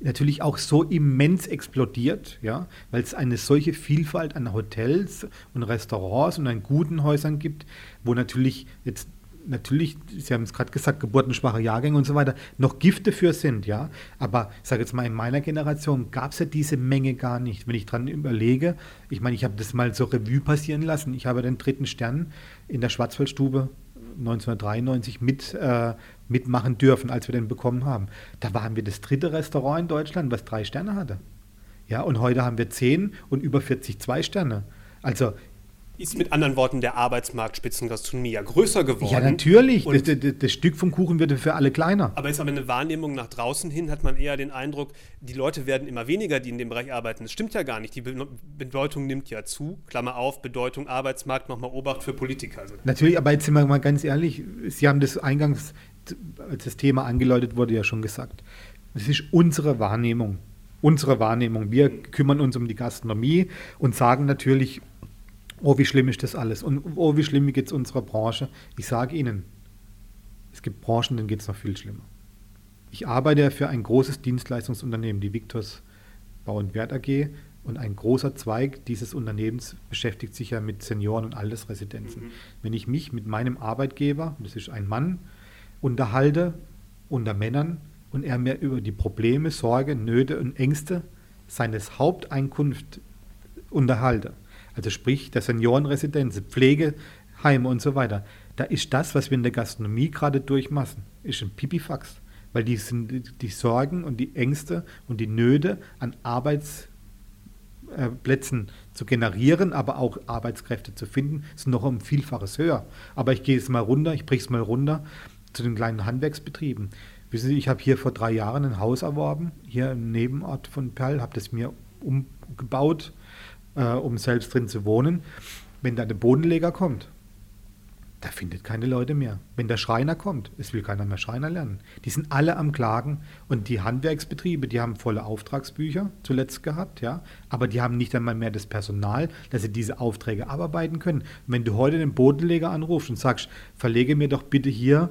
natürlich auch so immens explodiert, ja, weil es eine solche Vielfalt an Hotels und Restaurants und an guten Häusern gibt, wo natürlich jetzt natürlich, Sie haben es gerade gesagt, geburtenschwache Jahrgänge und so weiter, noch Gift dafür sind, ja. Aber ich sage jetzt mal, in meiner Generation gab es ja diese Menge gar nicht. Wenn ich dran überlege, ich meine, ich habe das mal so Revue passieren lassen. Ich habe den dritten Stern in der Schwarzwaldstube 1993 mit, äh, mitmachen dürfen, als wir den bekommen haben. Da waren wir das dritte Restaurant in Deutschland, was drei Sterne hatte. Ja, und heute haben wir zehn und über 40 zwei Sterne. Also ist mit anderen Worten der Arbeitsmarkt Spitzengastronomie ja größer geworden. Ja, natürlich. Das, das, das, Stück vom Kuchen wird für alle kleiner. Aber ist aber eine Wahrnehmung nach draußen hin, hat man eher den Eindruck, die Leute werden immer weniger, die in dem Bereich arbeiten. Das stimmt ja gar nicht. Die Bedeutung nimmt ja zu. Klammer auf, Bedeutung Arbeitsmarkt, nochmal Obacht für Politiker. Also natürlich, aber jetzt sind wir mal ganz ehrlich, Sie haben das eingangs, als das Thema angeläutet wurde, ja schon gesagt. Es ist unsere Wahrnehmung. Unsere Wahrnehmung. Wir kümmern uns um die Gastronomie und sagen natürlich, oh, wie schlimm ist das alles und oh, wie schlimm geht es unserer Branche. Ich sage Ihnen, es gibt Branchen, denen geht es noch viel schlimmer. Ich arbeite für ein großes Dienstleistungsunternehmen, die Victors Bau und Wert AG, und ein großer Zweig dieses Unternehmens beschäftigt sich ja mit Senioren und Altersresidenzen. Mhm. Wenn ich mich mit meinem Arbeitgeber, das ist ein Mann, unterhalte unter Männern und er mir über die Probleme, Sorge, Nöte und Ängste seines Haupteinkunft unterhalte, also sprich der Seniorenresidenz, Pflegeheime und so weiter, da ist das, was wir in der Gastronomie gerade durchmachen, ist ein Pipifax. Weil die, sind, die Sorgen und die Ängste und die Nöte an Arbeitsplätzen zu generieren, aber auch Arbeitskräfte zu finden, sind noch um Vielfaches höher. Aber ich gehe es mal runter, ich briche es mal runter zu den kleinen Handwerksbetrieben. Wissen Sie, ich habe hier vor drei Jahren ein Haus erworben, hier im Nebenort von Perl, habe das mir umgebaut, äh, um selbst drin zu wohnen. Wenn da der Bodenleger kommt, da findet keine Leute mehr. Wenn der Schreiner kommt, es will keiner mehr Schreiner lernen. Die sind alle am Klagen und die Handwerksbetriebe, die haben volle Auftragsbücher zuletzt gehabt, ja, aber die haben nicht einmal mehr das Personal, dass sie diese Aufträge abarbeiten können. Und wenn du heute den Bodenleger anrufst und sagst, verlege mir doch bitte hier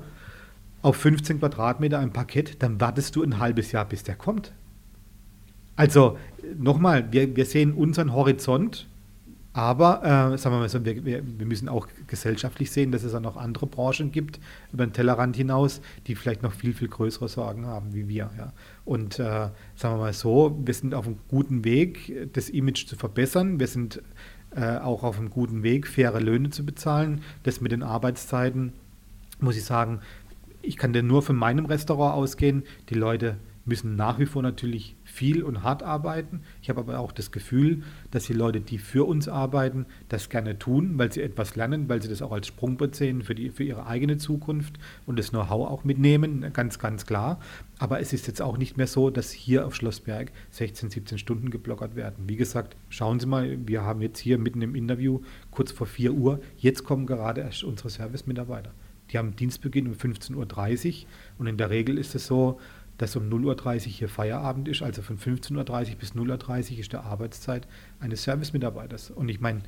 auf 15 Quadratmeter ein Parkett, dann wartest du ein halbes Jahr, bis der kommt. Also nochmal, wir, wir sehen unseren Horizont, aber äh, sagen wir mal so, wir, wir, müssen auch gesellschaftlich sehen, dass es auch noch andere Branchen gibt über den Tellerrand hinaus, die vielleicht noch viel, viel größere Sorgen haben wie wir. Ja. Und äh, sagen wir mal so, wir sind auf einem guten Weg, das Image zu verbessern. Wir sind äh, auch auf einem guten Weg, faire Löhne zu bezahlen. Das mit den Arbeitszeiten, muss ich sagen, ich kann dir nur von meinem Restaurant ausgehen. Die Leute müssen nach wie vor natürlich viel und hart arbeiten. Ich habe aber auch das Gefühl, dass die Leute, die für uns arbeiten, das gerne tun, weil sie etwas lernen, weil sie das auch als Sprungbrett sehen für, die, für ihre eigene Zukunft und das Know-how auch mitnehmen, ganz, ganz klar. Aber es ist jetzt auch nicht mehr so, dass hier auf Schlossberg 16, 17 Stunden geblockert werden. Wie gesagt, schauen Sie mal, wir haben jetzt hier mitten im Interview kurz vor 4 Uhr, jetzt kommen gerade erst unsere Service-Mitarbeiter. Die haben Dienstbeginn um 15.30 Uhr und in der Regel ist es so, dass um 0.30 Uhr hier Feierabend ist, also von 15.30 Uhr bis 0.30 Uhr ist der Arbeitszeit eines Servicemitarbeiters. Und ich meine,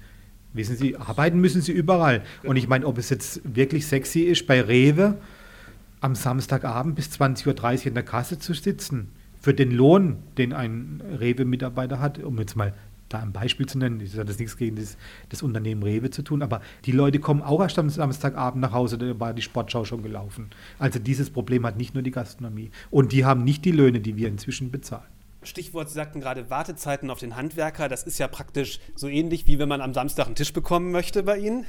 wissen Sie, arbeiten müssen Sie überall. Genau. Und ich meine, ob es jetzt wirklich sexy ist, bei Rewe am Samstagabend bis 20.30 Uhr in der Kasse zu sitzen, für den Lohn, den ein Rewe-Mitarbeiter hat, um jetzt mal da ein Beispiel zu nennen, das hat das nichts gegen das, das, Unternehmen Rewe zu tun, aber die Leute kommen auch erst am Samstagabend nach Hause, da war die Sportschau schon gelaufen. Also dieses Problem hat nicht nur die Gastronomie. Und die haben nicht die Löhne, die wir inzwischen bezahlen. Stichwort, Sie sagten gerade Wartezeiten auf den Handwerker. Das ist ja praktisch so ähnlich, wie wenn man am Samstag einen Tisch bekommen möchte bei Ihnen.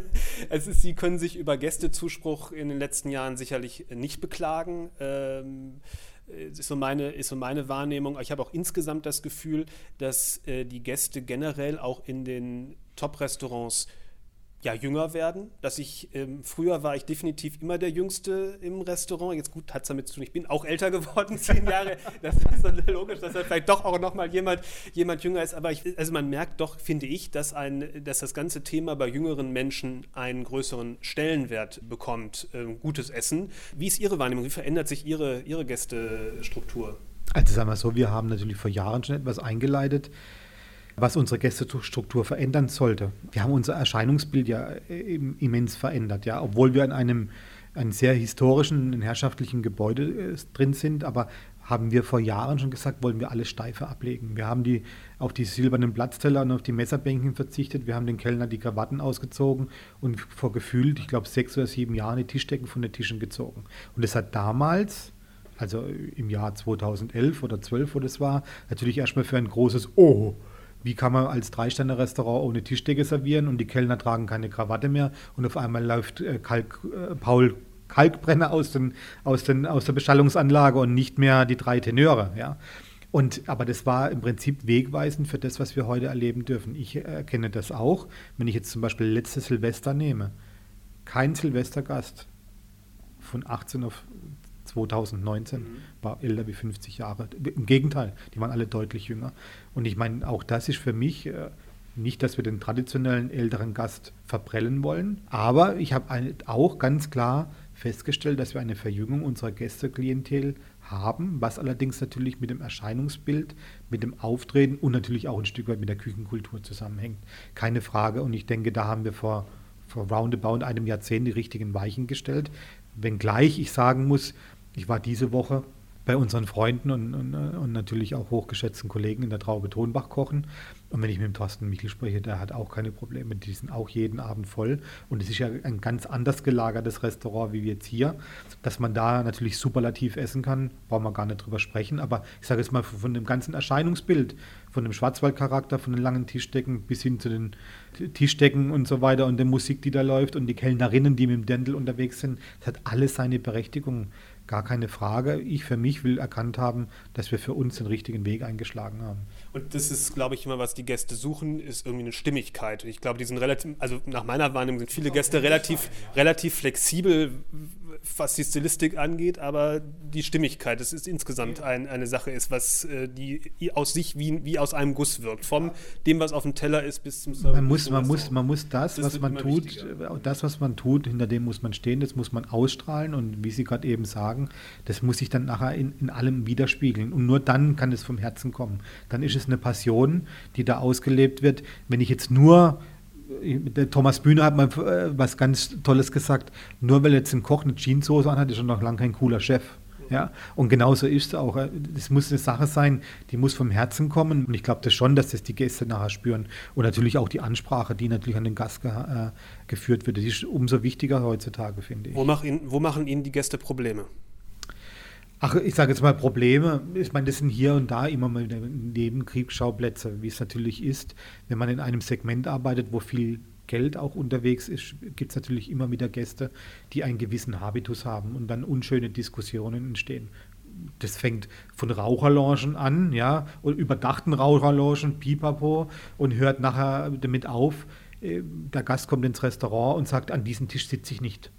es ist, Sie können sich über Gästezuspruch in den letzten Jahren sicherlich nicht beklagen. Ähm, ist so meine, ist so meine Wahrnehmung. Ich habe auch insgesamt das Gefühl, dass äh, die Gäste generell auch in den Top-Restaurants ja, jünger werden. Dass ich, ähm, früher war ich definitiv immer der Jüngste im Restaurant. Jetzt gut, hat es damit zu tun, ich bin auch älter geworden, zehn Jahre. Das ist dann logisch, dass da vielleicht doch auch nochmal jemand, jemand jünger ist. Aber ich, also man merkt doch, finde ich, dass, ein, dass das ganze Thema bei jüngeren Menschen einen größeren Stellenwert bekommt. Ähm, gutes Essen. Wie ist Ihre Wahrnehmung? Wie verändert sich Ihre, Ihre Gästestruktur? Also sagen wir so, wir haben natürlich vor Jahren schon etwas eingeleitet was unsere Gästestruktur verändern sollte. Wir haben unser Erscheinungsbild ja immens verändert, ja, obwohl wir in einem, einem sehr historischen, herrschaftlichen Gebäude äh, drin sind, aber haben wir vor Jahren schon gesagt, wollen wir alles steifer ablegen. Wir haben die auf die silbernen Platzteller und auf die Messerbänken verzichtet. Wir haben den Kellner die Krawatten ausgezogen und vor gefühlt, ich glaube, sechs oder sieben Jahren die Tischdecken von den Tischen gezogen. Und es hat damals, also im Jahr 2011 oder 12, wo das war, natürlich erstmal für ein großes Oh wie kann man als Drei-Sterne-Restaurant ohne Tischdecke servieren und die Kellner tragen keine Krawatte mehr und auf einmal läuft äh, Kalk, äh, Paul Kalkbrenner aus, den, aus, den, aus der Beschallungsanlage und nicht mehr die drei Tenöre. Ja. Und, aber das war im Prinzip wegweisend für das, was wir heute erleben dürfen. Ich erkenne das auch, wenn ich jetzt zum Beispiel letztes Silvester nehme. Kein Silvestergast von 18 auf 2019 mhm. war älter wie 50 Jahre. Im Gegenteil, die waren alle deutlich jünger. Und ich meine, auch das ist für mich äh, nicht, dass wir den traditionellen älteren Gast verprellen wollen, aber ich habe auch ganz klar festgestellt, dass wir eine Verjüngung unserer Gästeklientel haben, was allerdings natürlich mit dem Erscheinungsbild, mit dem Auftreten und natürlich auch ein Stück weit mit der Küchenkultur zusammenhängt. Keine Frage. Und ich denke, da haben wir vor, vor roundabout einem Jahrzehnt die richtigen Weichen gestellt. Wenngleich ich sagen muss, ich war diese Woche bei unseren Freunden und, und, und, natürlich auch hochgeschätzten Kollegen in der Traube Tonbach kochen. Und wenn ich mit dem Thorsten Michel spreche, der hat auch keine Probleme. Die sind auch jeden Abend voll. Und es ist ja ein ganz anders gelagertes Restaurant wie jetzt hier. Dass man da natürlich superlativ essen kann, brauchen wir gar nicht drüber sprechen. Aber ich sage jetzt mal von dem ganzen Erscheinungsbild, von dem Schwarzwaldcharakter, von den langen Tischdecken bis hin zu den Tischdecken und so weiter und der Musik, die da läuft und die Kellnerinnen, die mit dem Dendel unterwegs sind, das hat alles seine Berechtigung. Gar keine Frage. Ich für mich will erkannt haben, dass wir für uns den richtigen Weg eingeschlagen haben. Und das ist, glaube ich, immer, was die Gäste suchen, ist irgendwie eine Stimmigkeit. Ich glaube, die sind relativ, also nach meiner Wahrnehmung sind viele Gäste relativ, relativ flexibel, was die Stilistik angeht, aber die Stimmigkeit, das ist insgesamt ein, eine Sache ist, was äh, die aus sich wie, wie aus einem Guss wirkt. Vom dem, was auf dem Teller ist, bis zum Service. Man muss, man muss, man muss das, das was man tut, wichtiger. das, was man tut, hinter dem muss man stehen, das muss man ausstrahlen und wie Sie gerade eben sagen, das muss sich dann nachher in, in allem widerspiegeln. Und nur dann kann es vom Herzen kommen. Dann ist es eine Passion, die da ausgelebt wird. Wenn ich jetzt nur der Thomas Bühne hat mal äh, was ganz Tolles gesagt. Nur weil jetzt ein Koch eine Jeanssoße anhat, ist er noch lange kein cooler Chef. Ja, und genauso ist es auch. Das muss eine Sache sein, die muss vom Herzen kommen. Und ich glaube das schon, dass das die Gäste nachher spüren. Und natürlich auch die Ansprache, die natürlich an den Gast ge äh, geführt wird. Das ist umso wichtiger heutzutage, finde ich. Wo, mach wo machen Ihnen die Gäste Probleme? Ach, ich sage jetzt mal Probleme. Ich meine, das sind hier und da immer mal Nebenkriegsschauplätze, wie es natürlich ist. Wenn man in einem Segment arbeitet, wo viel Geld auch unterwegs ist, gibt es natürlich immer wieder Gäste, die einen gewissen Habitus haben und dann unschöne Diskussionen entstehen. Das fängt von Raucherlogen an, ja, und überdachten Raucherlogen, pipapo, und hört nachher damit auf, äh, der Gast kommt ins Restaurant und sagt, an diesem Tisch sitze ich nicht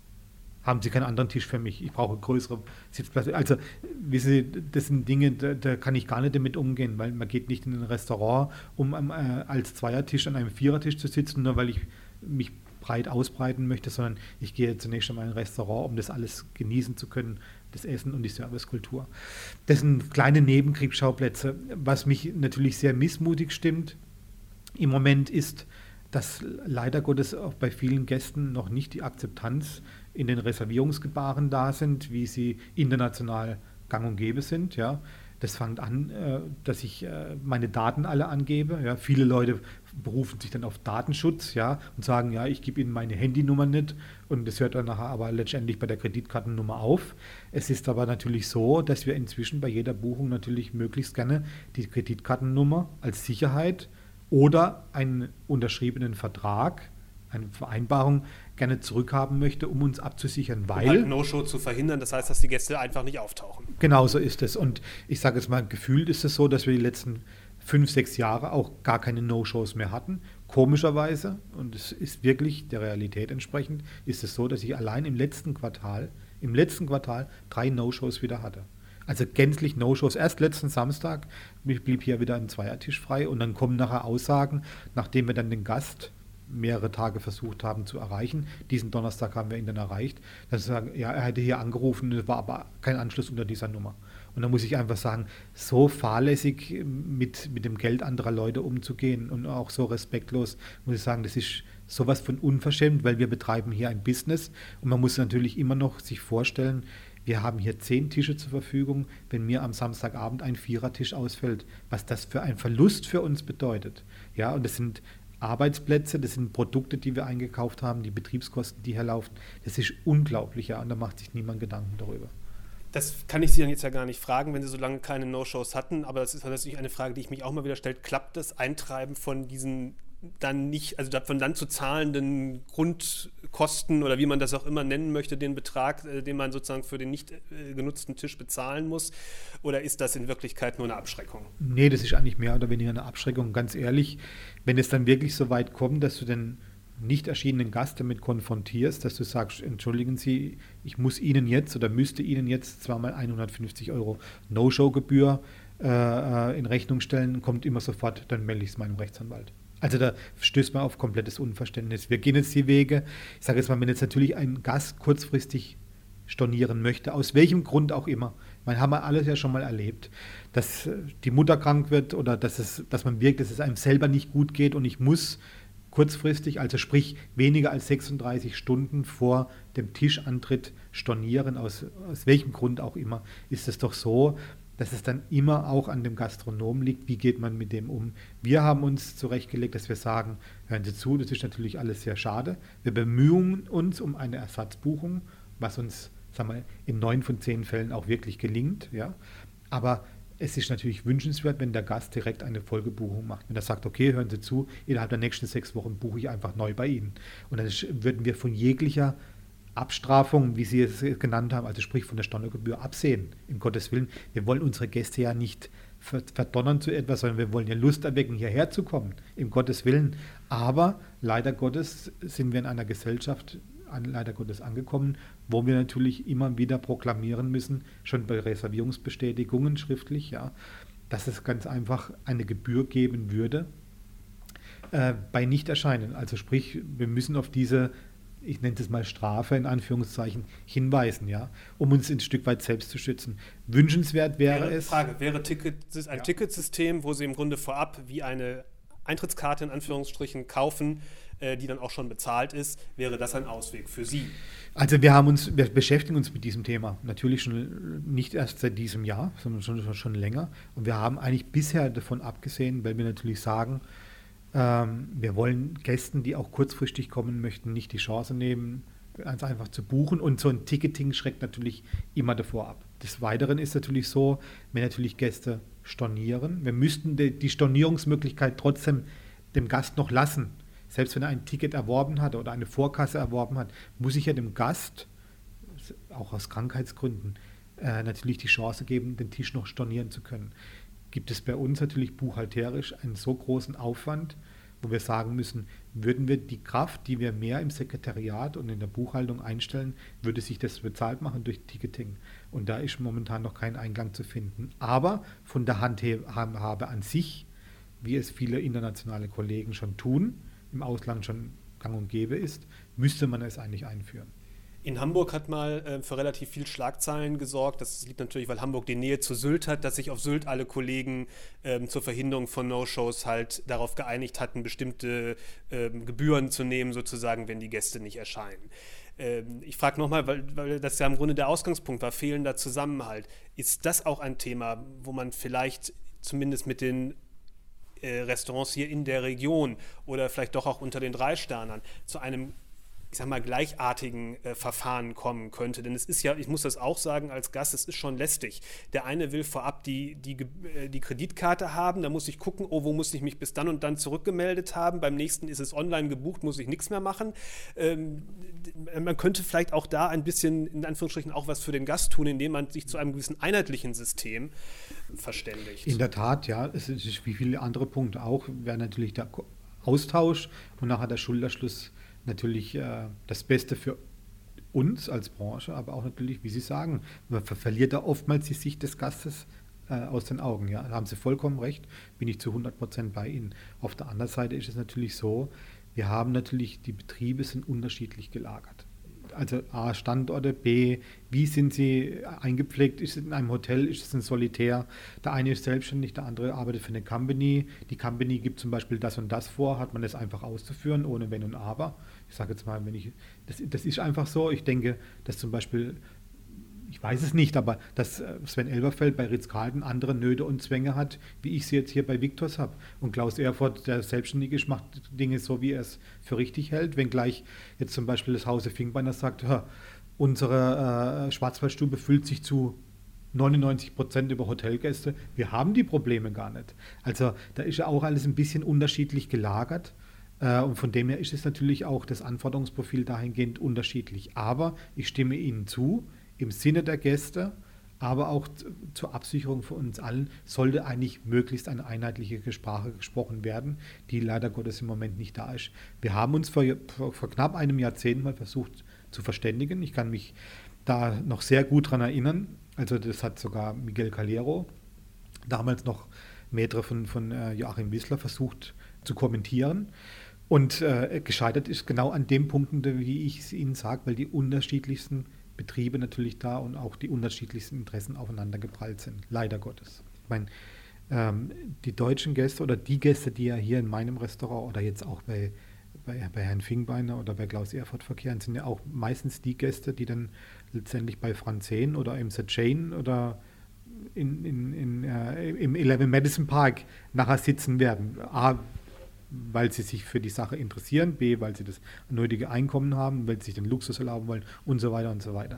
haben Sie keinen anderen Tisch für mich? Ich brauche größere Sitzplätze. Also, wissen Sie, das sind Dinge, da, da, kann ich gar nicht damit umgehen, weil man geht nicht in ein Restaurant, um äh, als Zweiertisch an einem Vierertisch zu sitzen, nur weil ich mich breit ausbreiten möchte, sondern ich gehe zunächst einmal in ein Restaurant, um das alles genießen zu können, das Essen und die Servicekultur. Das sind kleine Nebenkriegsschauplätze. Was mich natürlich sehr missmutig stimmt im Moment ist, dass leider Gottes auch bei vielen Gästen noch nicht die Akzeptanz in den Reservierungsgebaren da sind, wie sie international gang und gäbe sind. Ja. Das fängt an, äh, dass ich äh, meine Daten alle angebe. Ja. Viele Leute berufen sich dann auf Datenschutz ja, und sagen, ja, ich gebe Ihnen meine Handynummer nicht und das hört dann nachher aber letztendlich bei der Kreditkartennummer auf. Es ist aber natürlich so, dass wir inzwischen bei jeder Buchung natürlich möglichst gerne die Kreditkartennummer als Sicherheit oder einen unterschriebenen Vertrag, eine Vereinbarung gerne zurückhaben möchte, um uns abzusichern, weil. Um halt No-Show zu verhindern, das heißt, dass die Gäste einfach nicht auftauchen. Genau so ist es. Und ich sage jetzt mal, gefühlt ist es so, dass wir die letzten fünf, sechs Jahre auch gar keine No-Shows mehr hatten. Komischerweise, und es ist wirklich der Realität entsprechend, ist es so, dass ich allein im letzten Quartal, im letzten Quartal drei No-Shows wieder hatte. Also gänzlich No-Shows. Erst letzten Samstag blieb hier wieder ein Zweiertisch frei und dann kommen nachher Aussagen, nachdem wir dann den Gast mehrere Tage versucht haben zu erreichen. Diesen Donnerstag haben wir ihn dann erreicht. Dann sagen, ja, er hätte hier angerufen, es war aber kein Anschluss unter dieser Nummer. Und da muss ich einfach sagen, so fahrlässig mit, mit dem Geld anderer Leute umzugehen und auch so respektlos, muss ich sagen, das ist sowas von unverschämt, weil wir betreiben hier ein Business und man muss natürlich immer noch sich vorstellen, Wir haben hier zehn Tische zur Verfügung, wenn mir am Samstagabend ein Vierertisch ausfällt, was das für ein Verlust für uns bedeutet. Ja, und das sind Arbeitsplätze, das sind Produkte, die wir eingekauft haben, die Betriebskosten, die hier laufen. Das ist unglaublich, ja, und da macht sich niemand Gedanken darüber. Das kann ich Sie dann jetzt ja gar nicht fragen, wenn Sie so lange keine No-Shows hatten, aber das ist natürlich eine Frage, die ich mich auch mal wieder stelle. Klappt das Eintreiben von diesen dann nicht, also von dann zu zahlenden Grundkosten oder wie man das auch immer nennen möchte, den Betrag, äh, den man sozusagen für den nicht äh, genutzten Tisch bezahlen muss? Oder ist das in Wirklichkeit nur eine Abschreckung? Nee, das ist eigentlich mehr oder weniger eine Abschreckung. Ganz ehrlich, wenn es dann wirklich so weit kommt, dass du den nicht erschienenen Gast damit konfrontierst, dass du sagst, entschuldigen Sie, ich muss Ihnen jetzt oder müsste Ihnen jetzt zweimal 150 Euro No-Show-Gebühr äh, äh, in Rechnung stellen, kommt immer sofort, dann melde ich es meinem Rechtsanwalt. Also da stößt man auf komplettes Unverständnis. Wir gehen jetzt die Wege. Ich sage jetzt mal, wenn jetzt natürlich ein Gast kurzfristig stornieren möchte, aus welchem Grund auch immer. Man haben wir alles ja schon mal erlebt, dass äh, die Mutter krank wird oder dass, es, dass man wirkt, dass es einem selber nicht gut geht und ich muss kurzfristig, also sprich weniger als 36 Stunden vor dem Tischantritt stornieren, aus, aus welchem Grund auch immer, ist es doch so, dass es dann immer auch an dem Gastronomen liegt, wie geht man mit dem um. Wir haben uns zurechtgelegt, dass wir sagen, hören Sie zu, das ist natürlich alles sehr schade. Wir bemühen uns um eine Ersatzbuchung, was uns sagen wir, in neun von zehn Fällen auch wirklich gelingt. Ja. Aber es ist natürlich wünschenswert, wenn der Gast direkt eine Folgebuchung macht. Wenn er sagt, okay, hören Sie zu, innerhalb der nächsten sechs Wochen buche ich einfach neu bei Ihnen. Und dann würden wir von jeglicher Abstrafung, wie Sie es genannt haben, also sprich von der Steuergebühr, absehen. Um Gottes Willen, wir wollen unsere Gäste ja nicht verdonnern zu etwas, sondern wir wollen ja Lust erwecken, hierher zu kommen, im Gottes Willen. Aber leider Gottes sind wir in einer Gesellschaft, leider Gottes angekommen, wo wir natürlich immer wieder proklamieren müssen, schon bei Reservierungsbestätigungen schriftlich, ja, dass es ganz einfach eine Gebühr geben würde äh, bei Nichterscheinen. Also sprich, wir müssen auf diese ich nenne es mal Strafe in Anführungszeichen, hinweisen, ja, um uns ein Stück weit selbst zu schützen. Wünschenswert wäre, wäre es. Frage, wäre Ticket, ein ja. Ticketsystem, wo Sie im Grunde vorab wie eine Eintrittskarte in Anführungsstrichen kaufen, äh, die dann auch schon bezahlt ist, wäre das ein Ausweg für Sie? Also wir haben uns, wir beschäftigen uns mit diesem Thema natürlich schon nicht erst seit diesem Jahr, sondern schon, schon länger. Und wir haben eigentlich bisher davon abgesehen, weil wir natürlich sagen, ähm, wir wollen Gästen, die auch kurzfristig kommen möchten, nicht die Chance nehmen, ganz einfach zu buchen. Und so ein Ticketing schreckt natürlich immer davor ab. Des Weiteren ist natürlich so, wenn natürlich Gäste stornieren, wir müssten die, die Stornierungsmöglichkeit trotzdem dem Gast noch lassen. Selbst wenn er ein Ticket erworben hat oder eine Vorkasse erworben hat, muss ich ja dem Gast, auch aus Krankheitsgründen, äh, natürlich die Chance geben, den Tisch noch stornieren zu können gibt es bei uns natürlich buchhalterisch einen so großen Aufwand, wo wir sagen müssen, würden wir die Kraft, die wir mehr im Sekretariat und in der Buchhaltung einstellen, würde sich das bezahlt machen durch Ticketing. Und da ist momentan noch kein Eingang zu finden. Aber von der Handhabe an sich, wie es viele internationale Kollegen schon tun, im Ausland schon gang und gäbe ist, müsste man es eigentlich einführen. In Hamburg hat mal äh, für relativ viel Schlagzeilen gesorgt. Das liegt natürlich, weil Hamburg die Nähe zu Sylt hat, dass sich auf Sylt alle Kollegen ähm, zur Verhinderung von No-Shows halt darauf geeinigt hatten, bestimmte ähm, Gebühren zu nehmen, sozusagen, wenn die Gäste nicht erscheinen. Ähm, ich frage nochmal, weil, weil das ja im Grunde der Ausgangspunkt war, fehlender Zusammenhalt. Ist das auch ein Thema, wo man vielleicht zumindest mit den äh, Restaurants hier in der Region oder vielleicht doch auch unter den drei Sternern zu einem ich sag mal, gleichartigen äh, Verfahren kommen könnte. Denn es ist ja, ich muss das auch sagen als Gast, es ist schon lästig. Der eine will vorab die, die, äh, die Kreditkarte haben, da muss ich gucken, oh, wo muss ich mich bis dann und dann zurückgemeldet haben. Beim nächsten ist es online gebucht, muss ich nichts mehr machen. Ähm, man könnte vielleicht auch da ein bisschen, in Anführungsstrichen, auch was für den Gast tun, indem man sich zu einem gewissen einheitlichen System verständigt. In der Tat, ja, es ist wie viele andere Punkte auch, wäre natürlich der Austausch und nachher der Schulterschluss natürlich äh, das Beste für uns als Branche, aber auch natürlich, wie Sie sagen, man verliert da oftmals die Sicht des Gastes äh, aus den Augen. Ja, da haben Sie vollkommen recht, bin ich zu 100 Prozent bei Ihnen. Auf der anderen Seite ist es natürlich so, wir haben natürlich, die Betriebe sind unterschiedlich gelagert also A, Standorte, B, wie sind sie eingepflegt? Ist es in einem Hotel, ist es ein Solitär? Der eine ist selbstständig, der andere arbeitet für eine Company. Die Company gibt zum Beispiel das und das vor, hat man das einfach auszuführen, ohne Wenn und Aber. Ich sage jetzt mal, wenn ich, das, das ist einfach so. Ich denke, dass zum Beispiel ich weiß es nicht, aber dass äh, Sven Elberfeld bei Ritz-Carlton andere Nöte und Zwänge hat, wie ich sie jetzt hier bei Victors habe. Und Klaus Erfurt, der selbstständig ist, macht Dinge so, wie er es für richtig hält. Wenngleich jetzt zum Beispiel das Hause Finkbeiner sagt, unsere äh, Schwarzwaldstube füllt sich zu 99 Prozent über Hotelgäste. Wir haben die Probleme gar nicht. Also da ist ja auch alles ein bisschen unterschiedlich gelagert. Äh, und von dem her ist es natürlich auch das Anforderungsprofil dahingehend unterschiedlich. Aber ich stimme Ihnen zu, im Sinne der Gäste, aber auch zur Absicherung für uns allen sollte eigentlich möglichst eine einheitliche Sprache gesprochen werden, die leider Gottes im Moment nicht da ist. Wir haben uns vor, vor, knapp einem Jahrzehnt mal versucht zu verständigen. Ich kann mich da noch sehr gut daran erinnern. Also das hat sogar Miguel Calero, damals noch Maitre von, von äh, Joachim Wissler, versucht zu kommentieren. Und äh, gescheitert ist genau an dem Punkten, wie ich es Ihnen sage, weil die unterschiedlichsten Betriebe natürlich da und auch die unterschiedlichsten Interessen aufeinander geprallt sind. Leider Gottes. Ich meine, ähm, die deutschen Gäste oder die Gäste, die ja hier in meinem Restaurant oder jetzt auch bei, bei, bei Herrn Fingbeiner oder bei Klaus Erfurt verkehren, sind ja auch meistens die Gäste, die dann letztendlich bei Franzen oder im The Chain oder in, in, in, äh, im 11 Madison Park nachher sitzen werden. A, weil sie sich für die Sache interessieren, B, weil sie das nötige Einkommen haben, weil sie sich den Luxus erlauben wollen und so weiter und so weiter.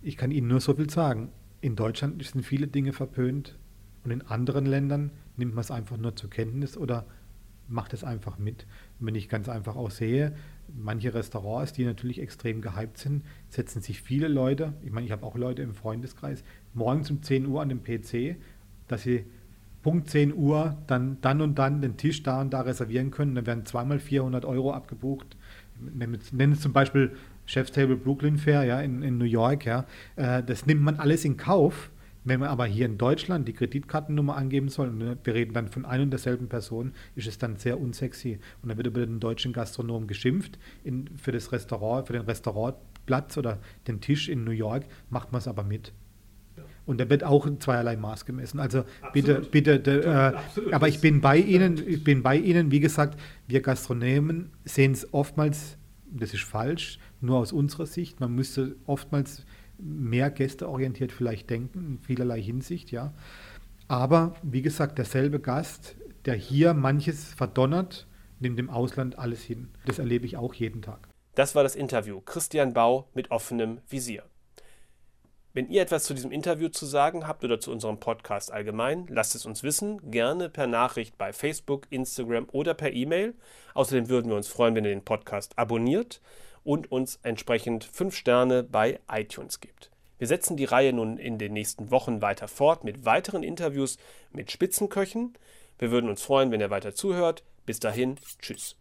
Ich kann Ihnen nur so viel sagen. In Deutschland sind viele Dinge verpönt und in anderen Ländern nimmt man es einfach nur zur Kenntnis oder macht es einfach mit. Wenn ich ganz einfach auch sehe, manche Restaurants, die natürlich extrem gehypt sind, setzen sich viele Leute, ich meine, ich habe auch Leute im Freundeskreis, morgens um 10 Uhr an dem PC, dass sie Punkt 10 Uhr dann, dann und dann den Tisch da und da reservieren können. Dann werden zweimal 400 Euro abgebucht. Nennen es zum Beispiel Chef's Table Brooklyn Fair ja, in, in New York. Ja. Äh, das nimmt man alles in Kauf. Wenn man aber hier in Deutschland die Kreditkartennummer angeben soll, und wir reden dann von einer und derselben Person, ist es dann sehr unsexy. Und dann wird über den deutschen Gastronom geschimpft. In, für das Restaurant, für den Restaurantplatz oder den Tisch in New York macht man es aber mit. Und da wird auch in zweierlei Maß gemessen. Also absolut. bitte, bitte, de, äh, aber ich bin bei Ihnen, ich bin bei Ihnen, wie gesagt, wir Gastronomen sehen es oftmals, das ist falsch, nur aus unserer Sicht. Man müsste oftmals mehr gästeorientiert vielleicht denken, in vielerlei Hinsicht, ja. Aber wie gesagt, derselbe Gast, der hier manches verdonnert, nimmt im Ausland alles hin. Das erlebe ich auch jeden Tag. Das war das Interview. Christian Bau mit offenem Visier. Wenn ihr etwas zu diesem Interview zu sagen habt oder zu unserem Podcast allgemein, lasst es uns wissen, gerne per Nachricht bei Facebook, Instagram oder per E-Mail. Außerdem würden wir uns freuen, wenn ihr den Podcast abonniert und uns entsprechend 5 Sterne bei iTunes gibt. Wir setzen die Reihe nun in den nächsten Wochen weiter fort mit weiteren Interviews mit Spitzenköchen. Wir würden uns freuen, wenn ihr weiter zuhört. Bis dahin, tschüss.